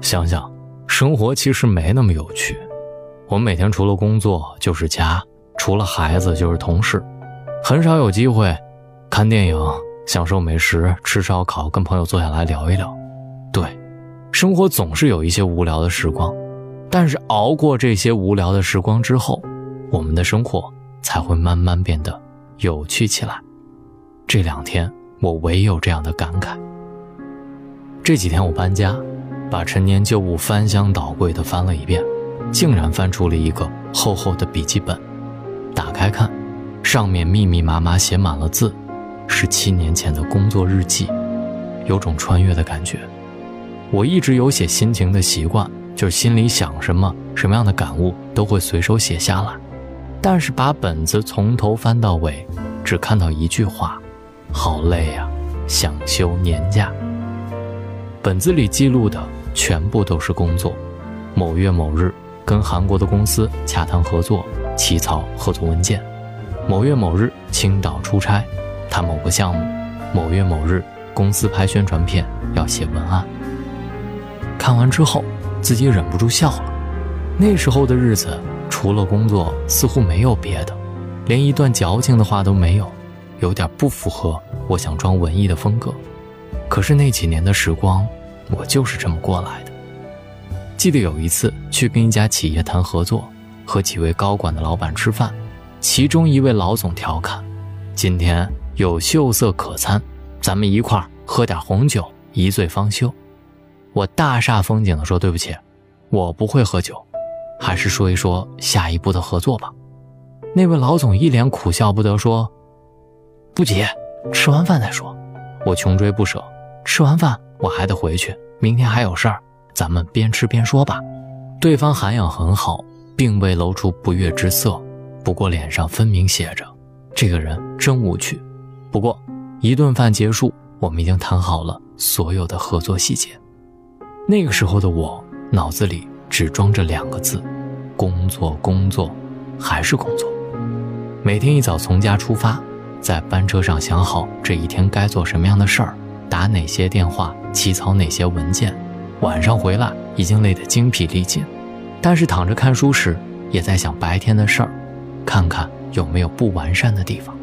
想想，生活其实没那么有趣。我们每天除了工作就是家，除了孩子就是同事，很少有机会看电影、享受美食、吃烧烤，跟朋友坐下来聊一聊。对，生活总是有一些无聊的时光，但是熬过这些无聊的时光之后，我们的生活才会慢慢变得有趣起来。这两天我唯有这样的感慨。这几天我搬家，把陈年旧物翻箱倒柜的翻了一遍。竟然翻出了一个厚厚的笔记本，打开看，上面密密麻麻写满了字，是七年前的工作日记，有种穿越的感觉。我一直有写心情的习惯，就是心里想什么，什么样的感悟都会随手写下来。但是把本子从头翻到尾，只看到一句话：好累呀，想休年假。本子里记录的全部都是工作，某月某日。跟韩国的公司洽谈合作，起草合作文件。某月某日，青岛出差，谈某个项目。某月某日，公司拍宣传片，要写文案。看完之后，自己忍不住笑了。那时候的日子，除了工作，似乎没有别的，连一段矫情的话都没有，有点不符合我想装文艺的风格。可是那几年的时光，我就是这么过来的。记得有一次去跟一家企业谈合作，和几位高管的老板吃饭，其中一位老总调侃：“今天有秀色可餐，咱们一块儿喝点红酒，一醉方休。”我大煞风景地说：“对不起，我不会喝酒，还是说一说下一步的合作吧。”那位老总一脸苦笑不得说：“不急，吃完饭再说。”我穷追不舍，吃完饭我还得回去，明天还有事儿。咱们边吃边说吧。对方涵养很好，并未露出不悦之色，不过脸上分明写着：“这个人真无趣。”不过，一顿饭结束，我们已经谈好了所有的合作细节。那个时候的我，脑子里只装着两个字：工作，工作，还是工作。每天一早从家出发，在班车上想好这一天该做什么样的事儿，打哪些电话，起草哪些文件。晚上回来已经累得精疲力尽，但是躺着看书时也在想白天的事儿，看看有没有不完善的地方。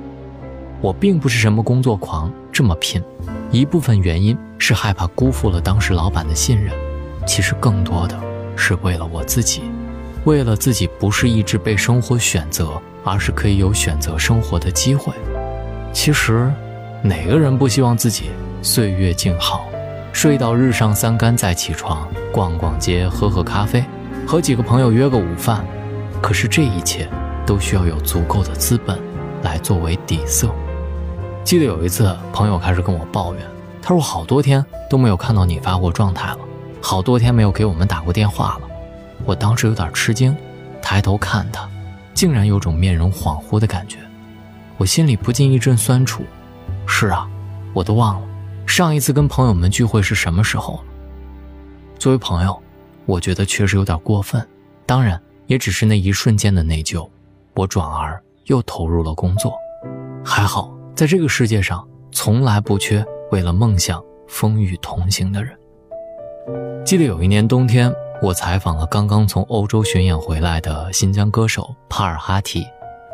我并不是什么工作狂，这么拼，一部分原因是害怕辜负了当时老板的信任，其实更多的是为了我自己，为了自己不是一直被生活选择，而是可以有选择生活的机会。其实，哪个人不希望自己岁月静好？睡到日上三竿再起床，逛逛街，喝喝咖啡，和几个朋友约个午饭。可是这一切都需要有足够的资本来作为底色。记得有一次，朋友开始跟我抱怨，他说好多天都没有看到你发过状态了，好多天没有给我们打过电话了。我当时有点吃惊，抬头看他，竟然有种面容恍惚的感觉，我心里不禁一阵酸楚。是啊，我都忘了。上一次跟朋友们聚会是什么时候了？作为朋友，我觉得确实有点过分。当然，也只是那一瞬间的内疚。我转而又投入了工作。还好，在这个世界上，从来不缺为了梦想风雨同行的人。记得有一年冬天，我采访了刚刚从欧洲巡演回来的新疆歌手帕尔哈提。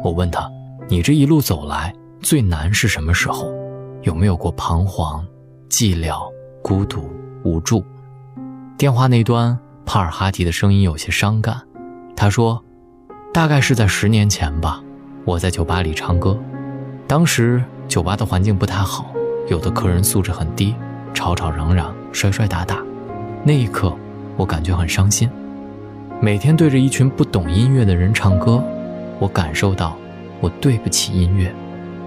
我问他：“你这一路走来，最难是什么时候？有没有过彷徨？”寂寥、孤独、无助。电话那端，帕尔哈提的声音有些伤感。他说：“大概是在十年前吧，我在酒吧里唱歌。当时酒吧的环境不太好，有的客人素质很低，吵吵嚷嚷，摔摔打打。那一刻，我感觉很伤心。每天对着一群不懂音乐的人唱歌，我感受到，我对不起音乐，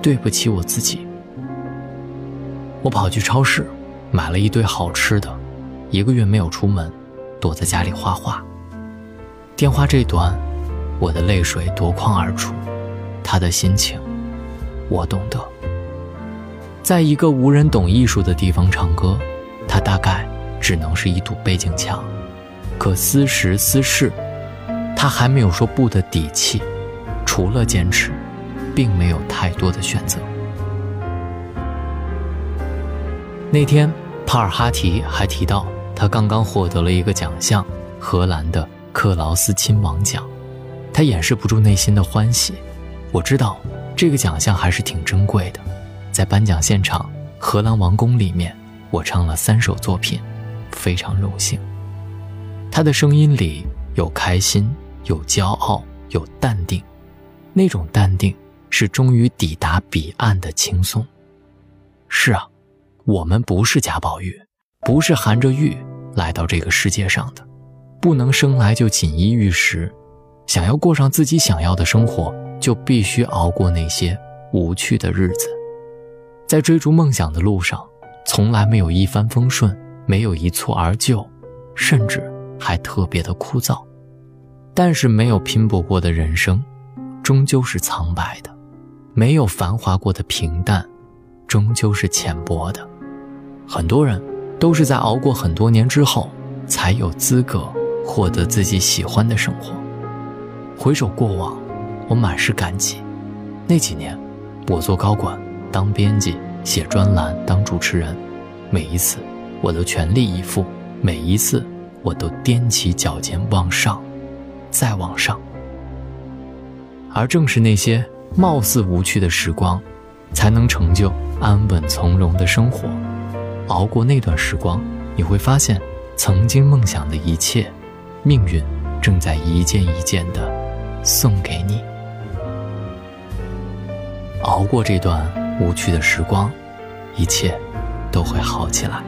对不起我自己。”我跑去超市，买了一堆好吃的，一个月没有出门，躲在家里画画。电话这端，我的泪水夺眶而出，他的心情，我懂得。在一个无人懂艺术的地方唱歌，他大概只能是一堵背景墙，可私时私事，他还没有说不的底气，除了坚持，并没有太多的选择。那天，帕尔哈提还提到他刚刚获得了一个奖项——荷兰的克劳斯亲王奖。他掩饰不住内心的欢喜。我知道，这个奖项还是挺珍贵的。在颁奖现场，荷兰王宫里面，我唱了三首作品，非常荣幸。他的声音里有开心，有骄傲，有淡定。那种淡定，是终于抵达彼岸的轻松。是啊，我们不是贾宝玉，不是含着玉来到这个世界上的，不能生来就锦衣玉食。想要过上自己想要的生活，就必须熬过那些无趣的日子。在追逐梦想的路上，从来没有一帆风顺，没有一蹴而就，甚至还特别的枯燥。但是没有拼搏过的人生。终究是苍白的，没有繁华过的平淡，终究是浅薄的。很多人都是在熬过很多年之后，才有资格获得自己喜欢的生活。回首过往，我满是感激。那几年，我做高管，当编辑，写专栏，当主持人，每一次我都全力以赴，每一次我都踮起脚尖往上，再往上。而正是那些貌似无趣的时光，才能成就安稳从容的生活。熬过那段时光，你会发现，曾经梦想的一切，命运正在一件一件的送给你。熬过这段无趣的时光，一切都会好起来。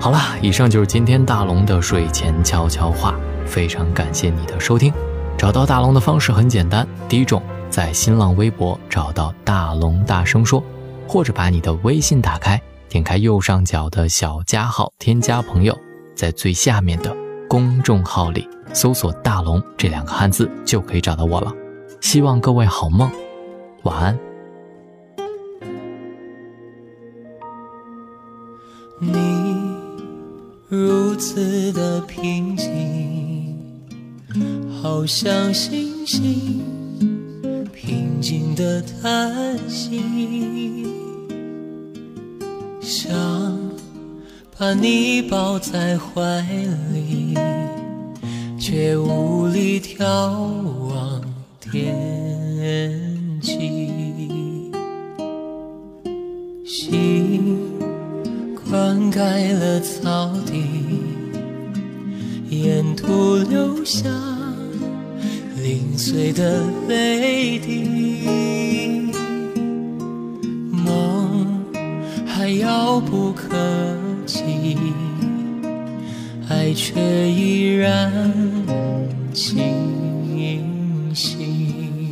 好了，以上就是今天大龙的睡前悄悄话，非常感谢你的收听。找到大龙的方式很简单，第一种，在新浪微博找到大龙大声说，或者把你的微信打开，点开右上角的小加号，添加朋友，在最下面的公众号里搜索“大龙”这两个汉字，就可以找到我了。希望各位好梦，晚安。你如此的平静。好像星星平静的叹息，想把你抱在怀里，却无力眺望天际。心灌溉了草地，沿途留下。零碎的泪滴，遥不可及，爱却依然清晰。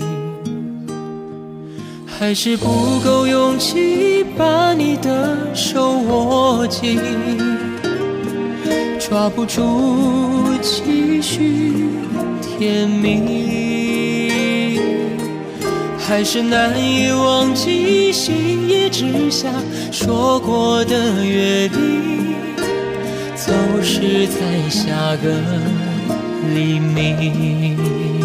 还是不够勇气把你的手握紧，抓不住期许。甜蜜，还是难以忘记星夜之下说过的约定，总是在下个黎明。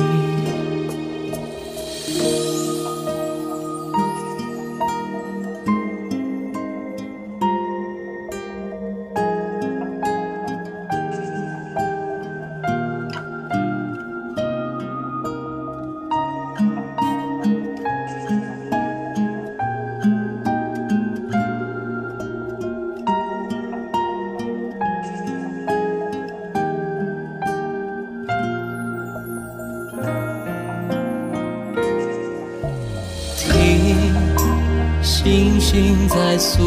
星星在诉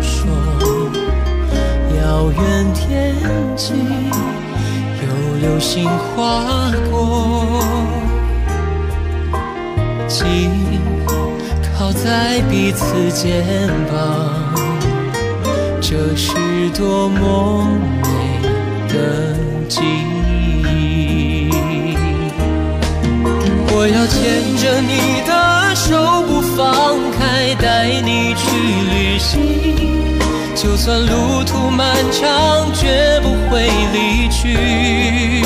说，遥远天际有流星划过，紧靠在彼此肩膀，这是多么美的记我要牵着你的手不放开，带你去旅行。就算路途漫长，绝不会离去。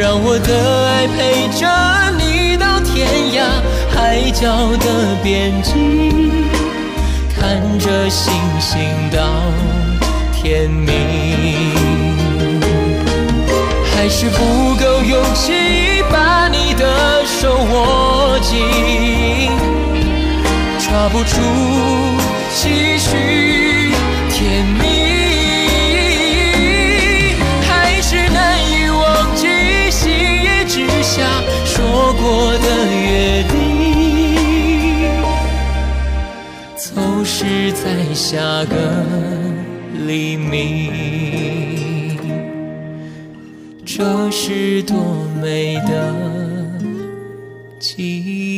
让我的爱陪着你到天涯海角的边际，看着星星到。天明，还是不够勇气把你的手握紧，抓不住继续甜蜜，还是难以忘记心叶之下说过的约定，走失在下个。黎明，这是多美的记忆。